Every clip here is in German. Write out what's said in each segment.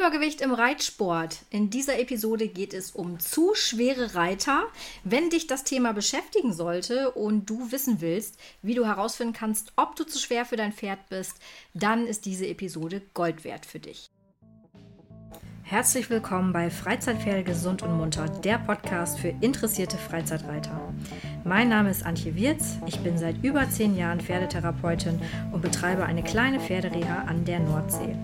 Übergewicht im Reitsport. In dieser Episode geht es um zu schwere Reiter. Wenn dich das Thema beschäftigen sollte und du wissen willst, wie du herausfinden kannst, ob du zu schwer für dein Pferd bist, dann ist diese Episode Gold wert für dich. Herzlich willkommen bei Freizeitpferde gesund und munter, der Podcast für interessierte Freizeitreiter. Mein Name ist Antje Wirz, ich bin seit über zehn Jahren Pferdetherapeutin und betreibe eine kleine Pferdereha an der Nordsee.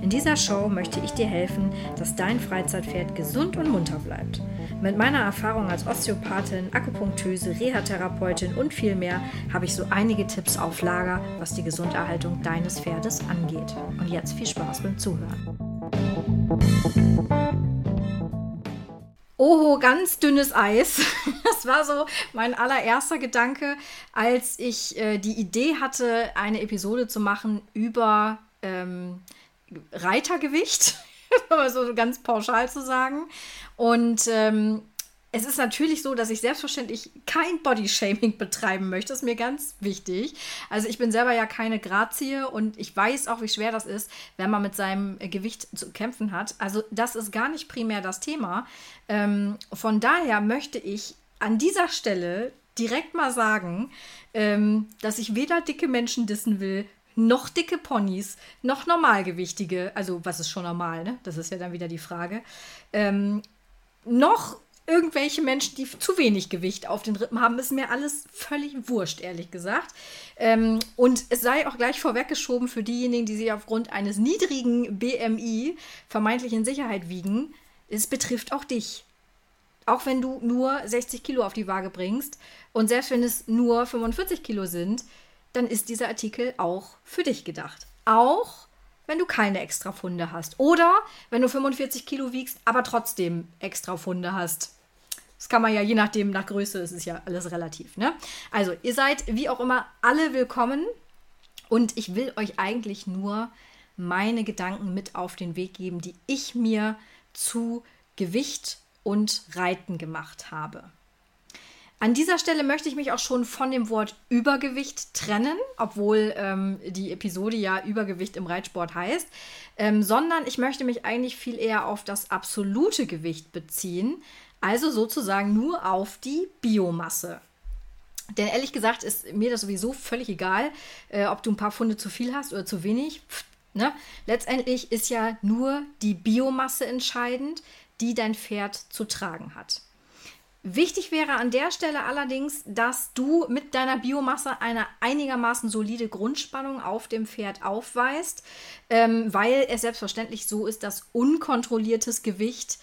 In dieser Show möchte ich dir helfen, dass dein Freizeitpferd gesund und munter bleibt. Mit meiner Erfahrung als Osteopathin, Akupunktöse, Reha-Therapeutin und viel mehr habe ich so einige Tipps auf Lager, was die Gesunderhaltung deines Pferdes angeht. Und jetzt viel Spaß beim Zuhören. Oho, ganz dünnes Eis. Das war so mein allererster Gedanke, als ich äh, die Idee hatte, eine Episode zu machen über ähm, Reitergewicht, so ganz pauschal zu sagen. Und ähm, es ist natürlich so, dass ich selbstverständlich kein Bodyshaming betreiben möchte. Das ist mir ganz wichtig. Also ich bin selber ja keine Grazie und ich weiß auch, wie schwer das ist, wenn man mit seinem Gewicht zu kämpfen hat. Also das ist gar nicht primär das Thema. Ähm, von daher möchte ich an dieser Stelle direkt mal sagen, ähm, dass ich weder dicke Menschen dissen will, noch dicke Ponys, noch normalgewichtige, also was ist schon normal, ne? Das ist ja dann wieder die Frage. Ähm, noch irgendwelche Menschen, die zu wenig Gewicht auf den Rippen haben, ist mir alles völlig wurscht, ehrlich gesagt. Ähm, und es sei auch gleich vorweggeschoben für diejenigen, die sich aufgrund eines niedrigen BMI vermeintlich in Sicherheit wiegen. Es betrifft auch dich. Auch wenn du nur 60 Kilo auf die Waage bringst und selbst wenn es nur 45 Kilo sind, dann ist dieser Artikel auch für dich gedacht. Auch wenn du keine extra Funde hast. Oder wenn du 45 Kilo wiegst, aber trotzdem extra Funde hast. Das kann man ja je nachdem, nach Größe ist es ja alles relativ. Ne? Also, ihr seid wie auch immer alle willkommen und ich will euch eigentlich nur meine Gedanken mit auf den Weg geben, die ich mir zu Gewicht und Reiten gemacht habe. An dieser Stelle möchte ich mich auch schon von dem Wort Übergewicht trennen, obwohl ähm, die Episode ja Übergewicht im Reitsport heißt, ähm, sondern ich möchte mich eigentlich viel eher auf das absolute Gewicht beziehen, also sozusagen nur auf die Biomasse. Denn ehrlich gesagt ist mir das sowieso völlig egal, äh, ob du ein paar Funde zu viel hast oder zu wenig. Pff, ne? Letztendlich ist ja nur die Biomasse entscheidend, die dein Pferd zu tragen hat. Wichtig wäre an der Stelle allerdings, dass du mit deiner Biomasse eine einigermaßen solide Grundspannung auf dem Pferd aufweist, ähm, weil es selbstverständlich so ist, dass unkontrolliertes Gewicht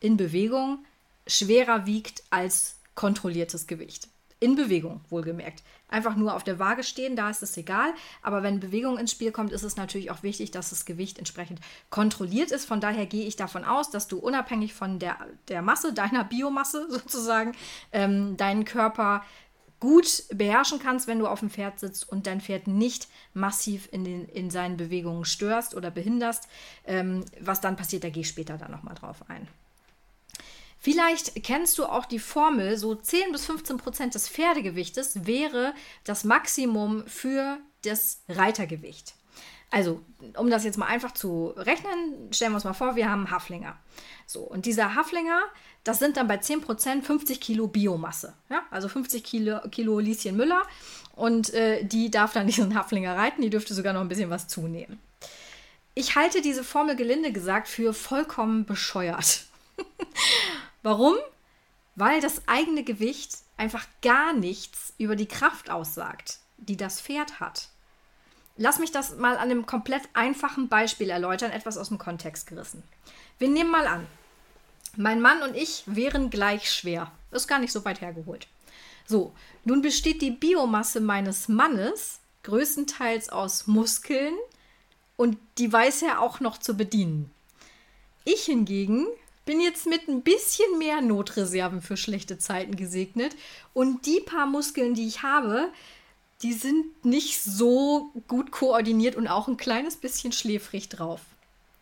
in Bewegung schwerer wiegt als kontrolliertes Gewicht. In Bewegung, wohlgemerkt. Einfach nur auf der Waage stehen, da ist es egal. Aber wenn Bewegung ins Spiel kommt, ist es natürlich auch wichtig, dass das Gewicht entsprechend kontrolliert ist. Von daher gehe ich davon aus, dass du unabhängig von der, der Masse, deiner Biomasse sozusagen, ähm, deinen Körper gut beherrschen kannst, wenn du auf dem Pferd sitzt und dein Pferd nicht massiv in, den, in seinen Bewegungen störst oder behinderst. Ähm, was dann passiert, da gehe ich später dann nochmal drauf ein. Vielleicht kennst du auch die Formel, so 10 bis 15 Prozent des Pferdegewichtes wäre das Maximum für das Reitergewicht. Also, um das jetzt mal einfach zu rechnen, stellen wir uns mal vor, wir haben Haflinger. So, und dieser Haflinger, das sind dann bei 10% 50 Kilo Biomasse. Ja? Also 50 Kilo, Kilo Lieschen Müller. Und äh, die darf dann diesen Haflinger reiten, die dürfte sogar noch ein bisschen was zunehmen. Ich halte diese Formel gelinde gesagt für vollkommen bescheuert. Warum? Weil das eigene Gewicht einfach gar nichts über die Kraft aussagt, die das Pferd hat. Lass mich das mal an einem komplett einfachen Beispiel erläutern, etwas aus dem Kontext gerissen. Wir nehmen mal an, mein Mann und ich wären gleich schwer. Ist gar nicht so weit hergeholt. So, nun besteht die Biomasse meines Mannes größtenteils aus Muskeln und die weiß er auch noch zu bedienen. Ich hingegen bin jetzt mit ein bisschen mehr Notreserven für schlechte Zeiten gesegnet. Und die paar Muskeln, die ich habe, die sind nicht so gut koordiniert und auch ein kleines bisschen schläfrig drauf.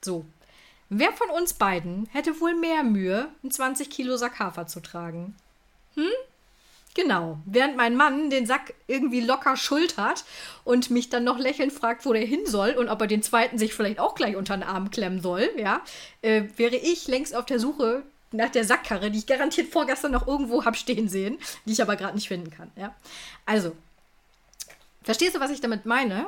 So. Wer von uns beiden hätte wohl mehr Mühe, einen 20 Kilo Sack Hafer zu tragen? Hm? Genau. Während mein Mann den Sack irgendwie locker schultert und mich dann noch lächelnd fragt, wo der hin soll und ob er den zweiten sich vielleicht auch gleich unter den Arm klemmen soll, ja, äh, wäre ich längst auf der Suche nach der Sackkarre, die ich garantiert vorgestern noch irgendwo habe stehen sehen, die ich aber gerade nicht finden kann, ja. Also, verstehst du, was ich damit meine?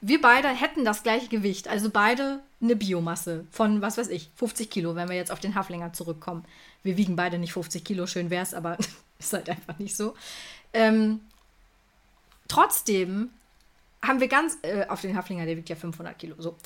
Wir beide hätten das gleiche Gewicht, also beide eine Biomasse von, was weiß ich, 50 Kilo, wenn wir jetzt auf den Haflinger zurückkommen. Wir wiegen beide nicht 50 Kilo, schön wäre es, aber ist halt einfach nicht so. Ähm, trotzdem haben wir ganz, äh, auf den Haflinger, der wiegt ja 500 Kilo, so.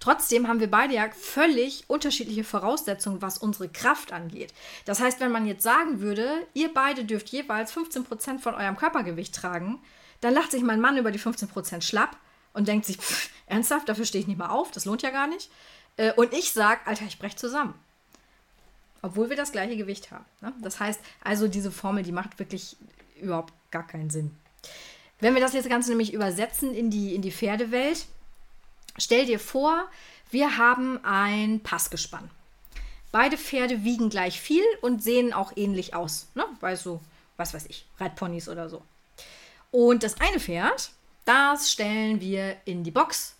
Trotzdem haben wir beide ja völlig unterschiedliche Voraussetzungen, was unsere Kraft angeht. Das heißt, wenn man jetzt sagen würde, ihr beide dürft jeweils 15% von eurem Körpergewicht tragen, dann lacht sich mein Mann über die 15% schlapp und denkt sich, pff, ernsthaft, dafür stehe ich nicht mal auf, das lohnt ja gar nicht. Äh, und ich sage, Alter, ich breche zusammen obwohl wir das gleiche Gewicht haben. Ne? Das heißt, also diese Formel, die macht wirklich überhaupt gar keinen Sinn. Wenn wir das jetzt Ganze nämlich übersetzen in die, in die Pferdewelt, stell dir vor, wir haben ein Passgespann. Beide Pferde wiegen gleich viel und sehen auch ähnlich aus. Ne? Weißt du, was weiß ich, Reitponys oder so. Und das eine Pferd, das stellen wir in die Box.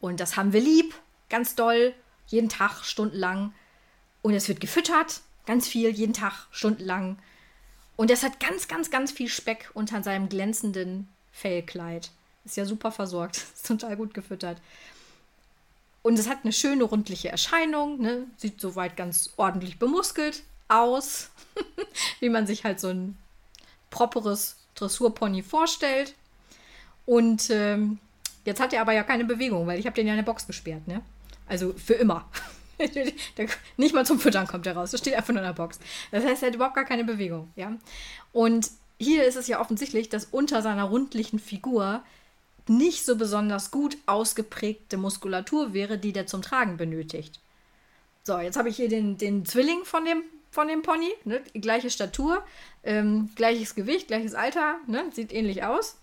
Und das haben wir lieb, ganz doll, jeden Tag, stundenlang. Und es wird gefüttert, ganz viel, jeden Tag, stundenlang. Und es hat ganz, ganz, ganz viel Speck unter seinem glänzenden Fellkleid. Ist ja super versorgt, ist total gut gefüttert. Und es hat eine schöne rundliche Erscheinung, ne? sieht soweit ganz ordentlich bemuskelt aus, wie man sich halt so ein properes Dressurpony vorstellt. Und ähm, jetzt hat er aber ja keine Bewegung, weil ich habe den ja in der Box gesperrt, ne? Also für immer. nicht mal zum Füttern kommt er raus. Das steht einfach nur in der Box. Das heißt, er hat überhaupt gar keine Bewegung. Ja? Und hier ist es ja offensichtlich, dass unter seiner rundlichen Figur nicht so besonders gut ausgeprägte Muskulatur wäre, die der zum Tragen benötigt. So, jetzt habe ich hier den, den Zwilling von dem, von dem Pony. Ne? Gleiche Statur, ähm, gleiches Gewicht, gleiches Alter, ne? sieht ähnlich aus.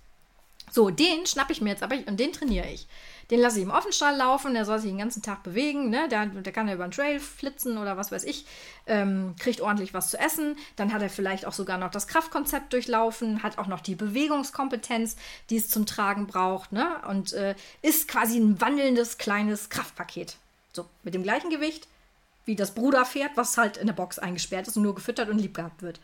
So, den schnappe ich mir jetzt aber und den trainiere ich. Den lasse ich im Offenstall laufen, der soll sich den ganzen Tag bewegen, ne? der, der kann ja über den Trail flitzen oder was weiß ich, ähm, kriegt ordentlich was zu essen. Dann hat er vielleicht auch sogar noch das Kraftkonzept durchlaufen, hat auch noch die Bewegungskompetenz, die es zum Tragen braucht ne? und äh, ist quasi ein wandelndes kleines Kraftpaket. So, mit dem gleichen Gewicht wie das Bruderpferd, was halt in der Box eingesperrt ist und nur gefüttert und lieb gehabt wird.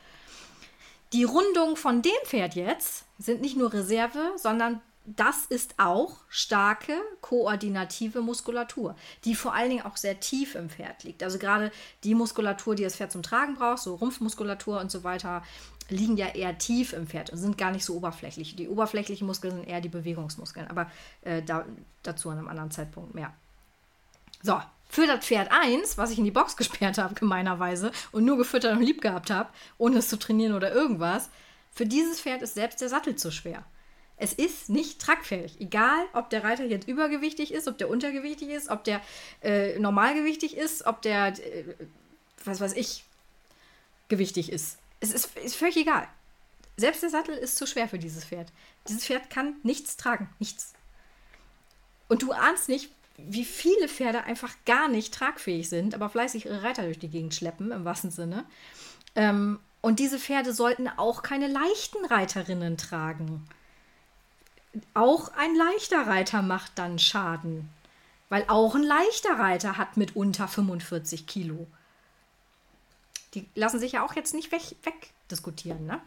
Die Rundungen von dem Pferd jetzt sind nicht nur Reserve, sondern das ist auch starke koordinative Muskulatur, die vor allen Dingen auch sehr tief im Pferd liegt. Also gerade die Muskulatur, die das Pferd zum Tragen braucht, so Rumpfmuskulatur und so weiter, liegen ja eher tief im Pferd und sind gar nicht so oberflächlich. Die oberflächlichen Muskeln sind eher die Bewegungsmuskeln, aber äh, da, dazu an einem anderen Zeitpunkt mehr. So, für das Pferd 1, was ich in die Box gesperrt habe, gemeinerweise, und nur gefüttert und lieb gehabt habe, ohne es zu trainieren oder irgendwas, für dieses Pferd ist selbst der Sattel zu schwer. Es ist nicht tragfähig. Egal, ob der Reiter jetzt übergewichtig ist, ob der untergewichtig ist, ob der äh, normalgewichtig ist, ob der, äh, was weiß ich, gewichtig ist. Es ist, ist völlig egal. Selbst der Sattel ist zu schwer für dieses Pferd. Dieses Pferd kann nichts tragen. Nichts. Und du ahnst nicht, wie viele Pferde einfach gar nicht tragfähig sind, aber fleißig ihre Reiter durch die Gegend schleppen, im wahrsten Sinne. Ähm, und diese Pferde sollten auch keine leichten Reiterinnen tragen auch ein leichter Reiter macht dann Schaden. Weil auch ein leichter Reiter hat mitunter 45 Kilo. Die lassen sich ja auch jetzt nicht weg, wegdiskutieren. Ne?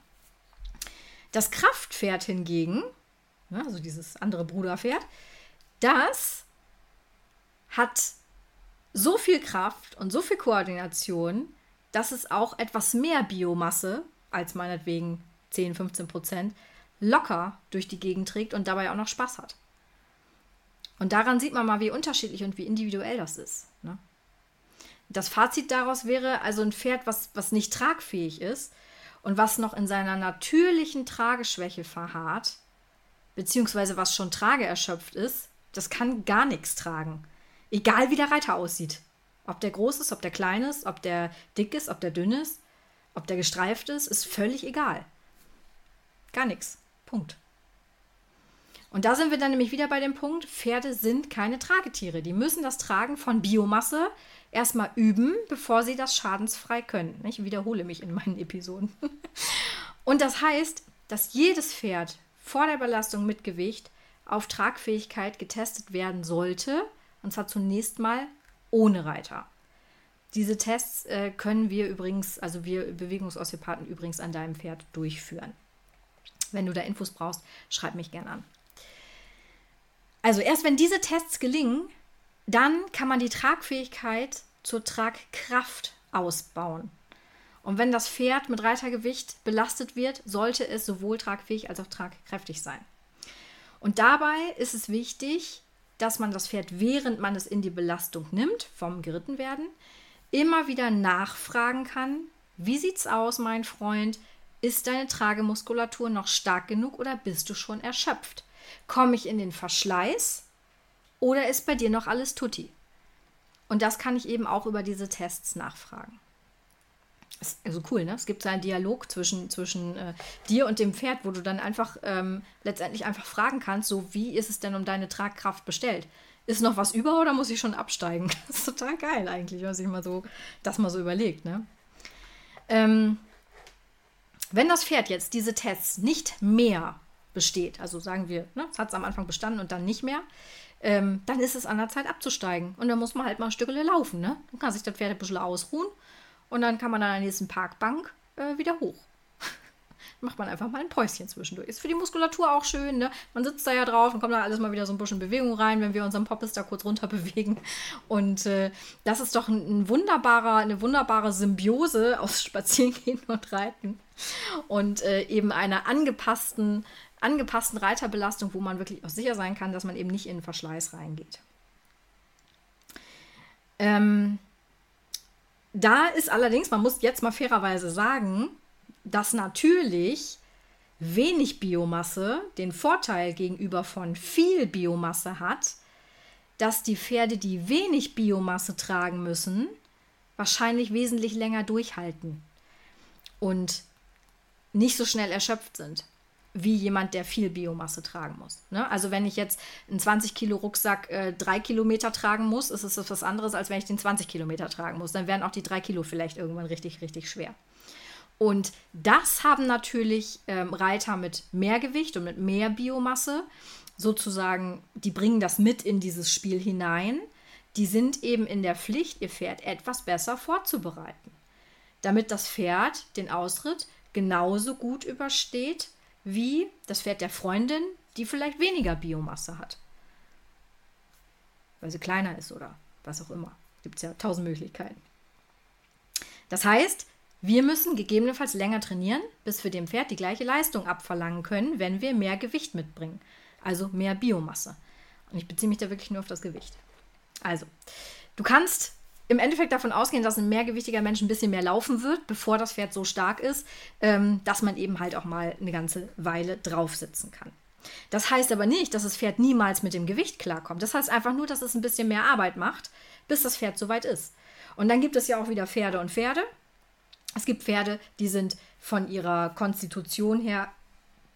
Das Kraftpferd hingegen, ne, also dieses andere Bruderpferd, das hat so viel Kraft und so viel Koordination, dass es auch etwas mehr Biomasse als meinetwegen 10, 15 Prozent locker durch die Gegend trägt und dabei auch noch Spaß hat. Und daran sieht man mal, wie unterschiedlich und wie individuell das ist. Ne? Das Fazit daraus wäre also ein Pferd, was, was nicht tragfähig ist und was noch in seiner natürlichen Trageschwäche verharrt, beziehungsweise was schon trageerschöpft ist, das kann gar nichts tragen. Egal wie der Reiter aussieht. Ob der groß ist, ob der klein ist, ob der dick ist, ob der dünn ist, ob der gestreift ist, ist völlig egal. Gar nichts. Punkt. Und da sind wir dann nämlich wieder bei dem Punkt, Pferde sind keine Tragetiere. Die müssen das Tragen von Biomasse erstmal üben, bevor sie das schadensfrei können. Ich wiederhole mich in meinen Episoden. Und das heißt, dass jedes Pferd vor der Belastung mit Gewicht auf Tragfähigkeit getestet werden sollte, und zwar zunächst mal ohne Reiter. Diese Tests äh, können wir übrigens, also wir Bewegungsosteopathen übrigens an deinem Pferd durchführen. Wenn du da Infos brauchst, schreib mich gern an. Also erst wenn diese Tests gelingen, dann kann man die Tragfähigkeit zur Tragkraft ausbauen. Und wenn das Pferd mit Reitergewicht belastet wird, sollte es sowohl tragfähig als auch tragkräftig sein. Und dabei ist es wichtig, dass man das Pferd, während man es in die Belastung nimmt, vom Gerittenwerden, immer wieder nachfragen kann, wie sieht's aus, mein Freund? Ist deine Tragemuskulatur noch stark genug oder bist du schon erschöpft? Komme ich in den Verschleiß oder ist bei dir noch alles tutti? Und das kann ich eben auch über diese Tests nachfragen. Ist also cool, ne? Es gibt so einen Dialog zwischen, zwischen äh, dir und dem Pferd, wo du dann einfach ähm, letztendlich einfach fragen kannst, so wie ist es denn um deine Tragkraft bestellt? Ist noch was über oder muss ich schon absteigen? Das ist total geil eigentlich, wenn man sich mal so das mal so überlegt, ne? Ähm, wenn das Pferd jetzt diese Tests nicht mehr besteht, also sagen wir, ne, es hat es am Anfang bestanden und dann nicht mehr, ähm, dann ist es an der Zeit abzusteigen. Und dann muss man halt mal ein Stückchen laufen. Ne? Dann kann sich das Pferd ein bisschen ausruhen und dann kann man an der nächsten Parkbank äh, wieder hoch. Macht man einfach mal ein Päuschen zwischendurch. Ist für die Muskulatur auch schön. Ne? Man sitzt da ja drauf und kommt da alles mal wieder so ein bisschen Bewegung rein, wenn wir unseren Poppes da kurz runter bewegen. Und äh, das ist doch ein, ein, wunderbarer, eine wunderbare Symbiose aus Spazierengehen und Reiten und äh, eben einer angepassten angepassten Reiterbelastung, wo man wirklich auch sicher sein kann, dass man eben nicht in den Verschleiß reingeht. Ähm, da ist allerdings, man muss jetzt mal fairerweise sagen, dass natürlich wenig Biomasse den Vorteil gegenüber von viel Biomasse hat, dass die Pferde, die wenig Biomasse tragen müssen, wahrscheinlich wesentlich länger durchhalten und nicht so schnell erschöpft sind wie jemand, der viel Biomasse tragen muss. Ne? Also wenn ich jetzt einen 20 Kilo Rucksack äh, drei Kilometer tragen muss, ist es was anderes, als wenn ich den 20 Kilometer tragen muss. Dann werden auch die drei Kilo vielleicht irgendwann richtig, richtig schwer. Und das haben natürlich ähm, Reiter mit mehr Gewicht und mit mehr Biomasse sozusagen, die bringen das mit in dieses Spiel hinein. Die sind eben in der Pflicht, ihr Pferd etwas besser vorzubereiten, damit das Pferd den Ausritt genauso gut übersteht wie das Pferd der Freundin, die vielleicht weniger Biomasse hat. Weil sie kleiner ist oder was auch immer. Gibt es ja tausend Möglichkeiten. Das heißt, wir müssen gegebenenfalls länger trainieren, bis wir dem Pferd die gleiche Leistung abverlangen können, wenn wir mehr Gewicht mitbringen. Also mehr Biomasse. Und ich beziehe mich da wirklich nur auf das Gewicht. Also, du kannst im Endeffekt davon ausgehen, dass ein mehrgewichtiger Mensch ein bisschen mehr laufen wird, bevor das Pferd so stark ist, ähm, dass man eben halt auch mal eine ganze Weile drauf sitzen kann. Das heißt aber nicht, dass das Pferd niemals mit dem Gewicht klarkommt. Das heißt einfach nur, dass es ein bisschen mehr Arbeit macht, bis das Pferd soweit ist. Und dann gibt es ja auch wieder Pferde und Pferde. Es gibt Pferde, die sind von ihrer Konstitution her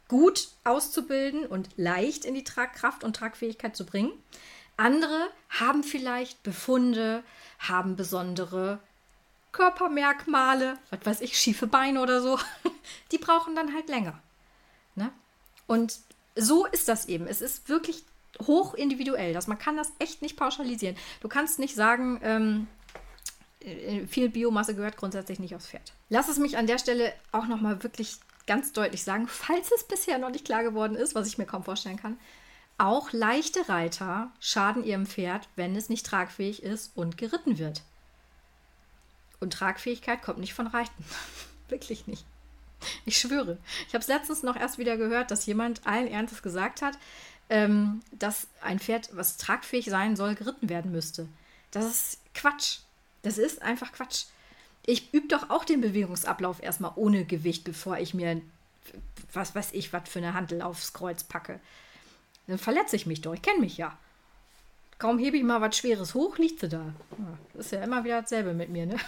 gut auszubilden und leicht in die Tragkraft und Tragfähigkeit zu bringen. Andere haben vielleicht Befunde, haben besondere Körpermerkmale, was weiß ich, schiefe Beine oder so. Die brauchen dann halt länger. Ne? Und so ist das eben. Es ist wirklich hoch individuell. Das, man kann das echt nicht pauschalisieren. Du kannst nicht sagen, ähm, äh, viel Biomasse gehört grundsätzlich nicht aufs Pferd. Lass es mich an der Stelle auch nochmal wirklich ganz deutlich sagen, falls es bisher noch nicht klar geworden ist, was ich mir kaum vorstellen kann. Auch leichte Reiter schaden ihrem Pferd, wenn es nicht tragfähig ist und geritten wird. Und Tragfähigkeit kommt nicht von Reiten. Wirklich nicht. Ich schwöre. Ich habe es letztens noch erst wieder gehört, dass jemand allen Ernstes gesagt hat, ähm, dass ein Pferd, was tragfähig sein soll, geritten werden müsste. Das ist Quatsch. Das ist einfach Quatsch. Ich übe doch auch den Bewegungsablauf erstmal ohne Gewicht, bevor ich mir, was weiß ich, was für eine Handel aufs Kreuz packe. Dann verletze ich mich doch. Ich kenne mich ja. Kaum hebe ich mal was Schweres hoch, liegt sie da. Das ist ja immer wieder dasselbe mit mir, ne?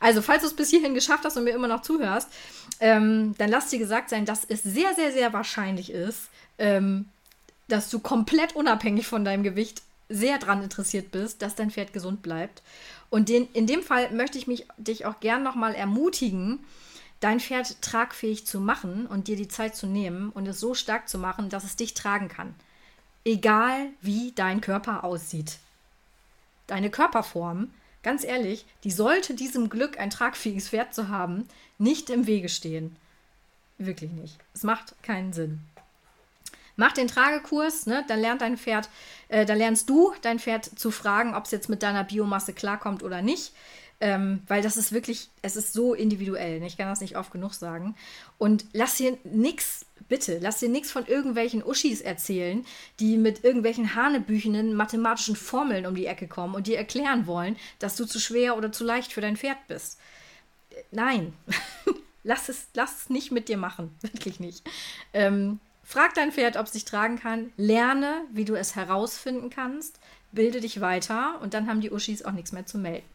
Also, falls du es bis hierhin geschafft hast und mir immer noch zuhörst, ähm, dann lass dir gesagt sein, dass es sehr, sehr, sehr wahrscheinlich ist, ähm, dass du komplett unabhängig von deinem Gewicht sehr daran interessiert bist, dass dein Pferd gesund bleibt. Und den, in dem Fall möchte ich mich, dich auch gern nochmal ermutigen, dein Pferd tragfähig zu machen und dir die Zeit zu nehmen und es so stark zu machen, dass es dich tragen kann. Egal wie dein Körper aussieht. Deine Körperform, ganz ehrlich, die sollte diesem Glück, ein tragfähiges Pferd zu haben, nicht im Wege stehen. Wirklich nicht. Es macht keinen Sinn. Mach den Tragekurs, ne? dann lernt dein Pferd, äh, da lernst du dein Pferd zu fragen, ob es jetzt mit deiner Biomasse klarkommt oder nicht. Ähm, weil das ist wirklich, es ist so individuell. Ne? Ich kann das nicht oft genug sagen. Und lass dir nichts, bitte, lass dir nichts von irgendwelchen Uschis erzählen, die mit irgendwelchen hanebüchenen mathematischen Formeln um die Ecke kommen und dir erklären wollen, dass du zu schwer oder zu leicht für dein Pferd bist. Nein, lass, es, lass es nicht mit dir machen. Wirklich nicht. Ähm, Frag dein Pferd, ob es dich tragen kann. Lerne, wie du es herausfinden kannst. Bilde dich weiter und dann haben die Uschis auch nichts mehr zu melden.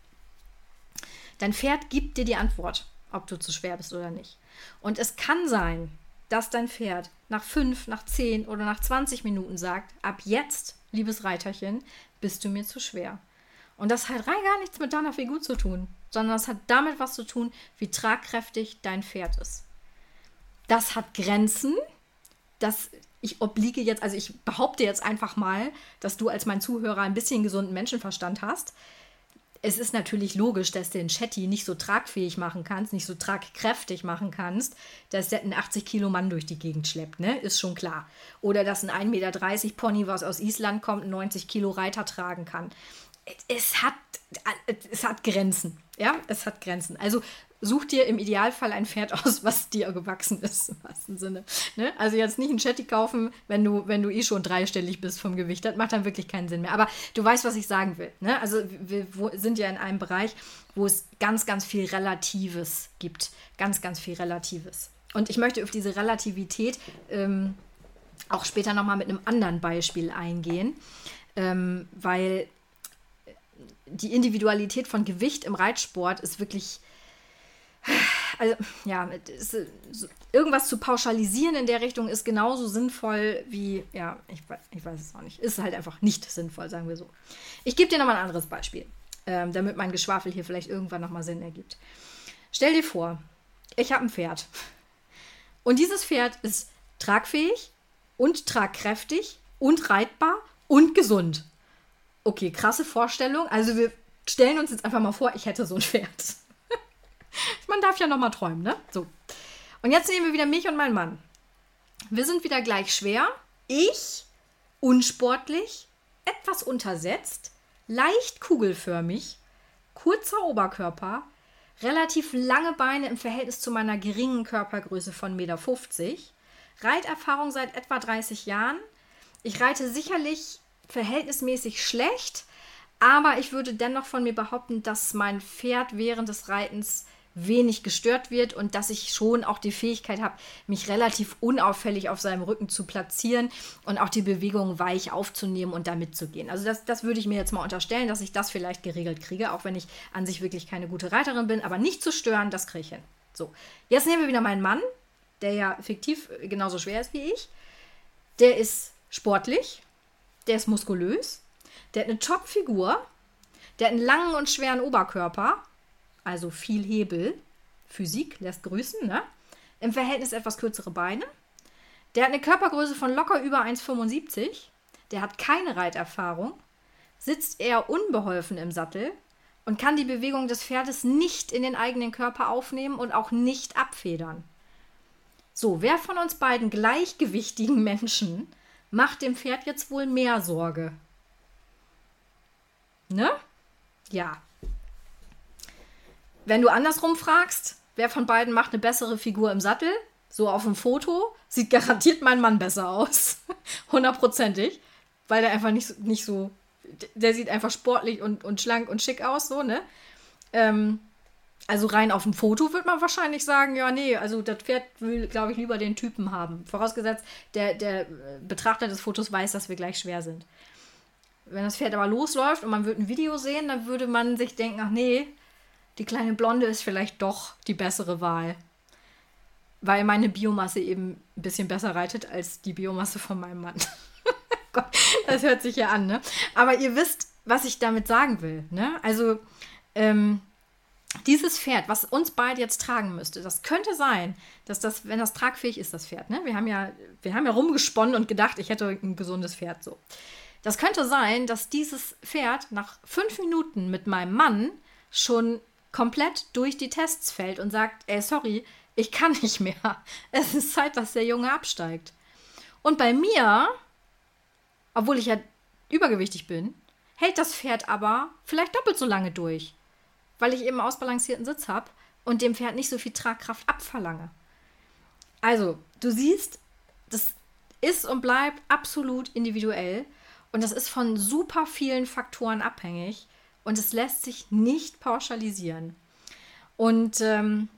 Dein Pferd gibt dir die Antwort, ob du zu schwer bist oder nicht. Und es kann sein, dass dein Pferd nach fünf, nach zehn oder nach 20 Minuten sagt, ab jetzt, liebes Reiterchen, bist du mir zu schwer. Und das hat rein gar nichts mit deiner Figur zu tun, sondern das hat damit was zu tun, wie tragkräftig dein Pferd ist. Das hat Grenzen, dass ich obliege jetzt, also ich behaupte jetzt einfach mal, dass du als mein Zuhörer ein bisschen gesunden Menschenverstand hast. Es ist natürlich logisch, dass du den Chatty nicht so tragfähig machen kannst, nicht so tragkräftig machen kannst, dass der einen 80 Kilo Mann durch die Gegend schleppt, ne? Ist schon klar. Oder dass ein 1,30 Meter Pony, was aus Island kommt, 90 Kilo Reiter tragen kann. Es hat, es hat Grenzen. Ja, es hat Grenzen. Also such dir im Idealfall ein Pferd aus, was dir gewachsen ist, im wahrsten Sinne. Ne? Also jetzt nicht ein Chatty kaufen, wenn du, wenn du eh schon dreistellig bist vom Gewicht. Das macht dann wirklich keinen Sinn mehr. Aber du weißt, was ich sagen will. Ne? Also wir sind ja in einem Bereich, wo es ganz, ganz viel Relatives gibt. Ganz, ganz viel Relatives. Und ich möchte auf diese Relativität ähm, auch später nochmal mit einem anderen Beispiel eingehen, ähm, weil die Individualität von Gewicht im Reitsport ist wirklich also ja, ist, irgendwas zu pauschalisieren in der Richtung ist genauso sinnvoll wie, ja, ich, ich weiß es auch nicht. Ist halt einfach nicht sinnvoll, sagen wir so. Ich gebe dir nochmal ein anderes Beispiel, ähm, damit mein Geschwafel hier vielleicht irgendwann nochmal Sinn ergibt. Stell dir vor, ich habe ein Pferd. Und dieses Pferd ist tragfähig und tragkräftig und reitbar und gesund. Okay, krasse Vorstellung. Also wir stellen uns jetzt einfach mal vor, ich hätte so ein Pferd. Man darf ja noch mal träumen, ne? So. Und jetzt nehmen wir wieder mich und meinen Mann. Wir sind wieder gleich schwer. Ich unsportlich, etwas untersetzt, leicht kugelförmig, kurzer Oberkörper, relativ lange Beine im Verhältnis zu meiner geringen Körpergröße von 1,50 Meter, Reiterfahrung seit etwa 30 Jahren. Ich reite sicherlich verhältnismäßig schlecht, aber ich würde dennoch von mir behaupten, dass mein Pferd während des Reitens wenig gestört wird und dass ich schon auch die Fähigkeit habe, mich relativ unauffällig auf seinem Rücken zu platzieren und auch die Bewegung weich aufzunehmen und da mitzugehen. Also das, das würde ich mir jetzt mal unterstellen, dass ich das vielleicht geregelt kriege, auch wenn ich an sich wirklich keine gute Reiterin bin, aber nicht zu stören, das kriege ich hin. So, jetzt nehmen wir wieder meinen Mann, der ja fiktiv genauso schwer ist wie ich. Der ist sportlich, der ist muskulös, der hat eine Top-Figur, der hat einen langen und schweren Oberkörper also viel Hebel. Physik lässt grüßen, ne? Im Verhältnis etwas kürzere Beine. Der hat eine Körpergröße von locker über 1,75. Der hat keine Reiterfahrung, sitzt eher unbeholfen im Sattel und kann die Bewegung des Pferdes nicht in den eigenen Körper aufnehmen und auch nicht abfedern. So, wer von uns beiden gleichgewichtigen Menschen macht dem Pferd jetzt wohl mehr Sorge? Ne? Ja, wenn du andersrum fragst, wer von beiden macht eine bessere Figur im Sattel, so auf dem Foto, sieht garantiert mein Mann besser aus. Hundertprozentig. Weil der einfach nicht, nicht so. Der sieht einfach sportlich und, und schlank und schick aus, so, ne? Ähm, also rein auf dem Foto wird man wahrscheinlich sagen, ja, nee, also das Pferd will, glaube ich, lieber den Typen haben. Vorausgesetzt, der, der Betrachter des Fotos weiß, dass wir gleich schwer sind. Wenn das Pferd aber losläuft und man würde ein Video sehen, dann würde man sich denken, ach nee, die kleine Blonde ist vielleicht doch die bessere Wahl. Weil meine Biomasse eben ein bisschen besser reitet als die Biomasse von meinem Mann. Gott, das hört sich ja an, ne? Aber ihr wisst, was ich damit sagen will, ne? Also, ähm, dieses Pferd, was uns beide jetzt tragen müsste, das könnte sein, dass das, wenn das tragfähig ist, das Pferd, ne? Wir haben ja, wir haben ja rumgesponnen und gedacht, ich hätte ein gesundes Pferd so. Das könnte sein, dass dieses Pferd nach fünf Minuten mit meinem Mann schon komplett durch die Tests fällt und sagt, ey, sorry, ich kann nicht mehr. Es ist Zeit, dass der Junge absteigt. Und bei mir, obwohl ich ja übergewichtig bin, hält das Pferd aber vielleicht doppelt so lange durch, weil ich eben ausbalancierten Sitz habe und dem Pferd nicht so viel Tragkraft abverlange. Also, du siehst, das ist und bleibt absolut individuell und das ist von super vielen Faktoren abhängig und es lässt sich nicht pauschalisieren. Und ähm,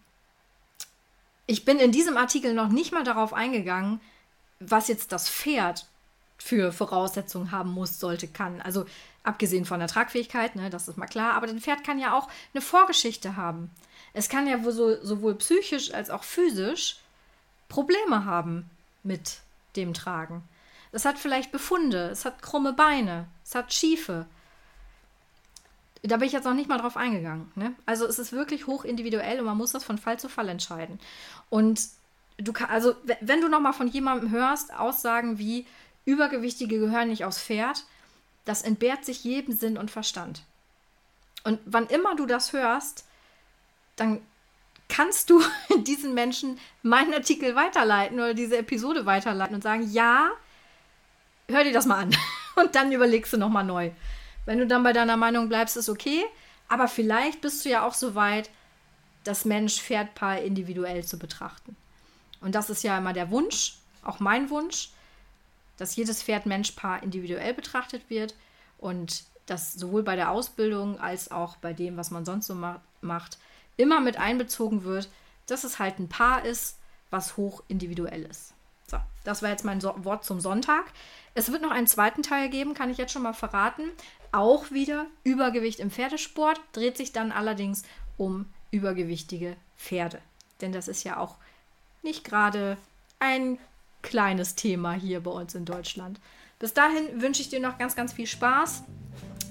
ich bin in diesem Artikel noch nicht mal darauf eingegangen, was jetzt das Pferd für Voraussetzungen haben muss, sollte, kann. Also abgesehen von der Tragfähigkeit, ne, das ist mal klar, aber ein Pferd kann ja auch eine Vorgeschichte haben. Es kann ja so, sowohl psychisch als auch physisch Probleme haben mit dem Tragen. Es hat vielleicht Befunde, es hat krumme Beine, es hat Schiefe. Da bin ich jetzt noch nicht mal drauf eingegangen. Ne? Also es ist wirklich hoch individuell und man muss das von Fall zu Fall entscheiden. Und du kannst, also wenn du noch mal von jemandem hörst, Aussagen wie Übergewichtige gehören nicht aufs Pferd, das entbehrt sich jedem Sinn und Verstand. Und wann immer du das hörst, dann kannst du diesen Menschen meinen Artikel weiterleiten oder diese Episode weiterleiten und sagen, ja, hör dir das mal an. Und dann überlegst du nochmal neu. Wenn du dann bei deiner Meinung bleibst, ist okay. Aber vielleicht bist du ja auch so weit, das Mensch-Pferd-Paar individuell zu betrachten. Und das ist ja immer der Wunsch, auch mein Wunsch, dass jedes Pferd-Mensch-Paar individuell betrachtet wird und dass sowohl bei der Ausbildung als auch bei dem, was man sonst so ma macht, immer mit einbezogen wird, dass es halt ein Paar ist, was hoch individuell ist. So, das war jetzt mein so Wort zum Sonntag. Es wird noch einen zweiten Teil geben, kann ich jetzt schon mal verraten. Auch wieder Übergewicht im Pferdesport, dreht sich dann allerdings um übergewichtige Pferde. Denn das ist ja auch nicht gerade ein kleines Thema hier bei uns in Deutschland. Bis dahin wünsche ich dir noch ganz, ganz viel Spaß.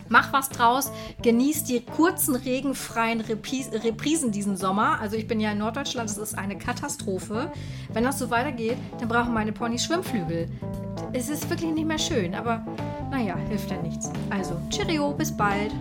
Mach was draus, genieß die kurzen regenfreien Reprisen diesen Sommer. Also ich bin ja in Norddeutschland, es ist eine Katastrophe. Wenn das so weitergeht, dann brauchen meine Ponys Schwimmflügel. Es ist wirklich nicht mehr schön, aber naja, hilft ja nichts. Also, Cheerio, bis bald.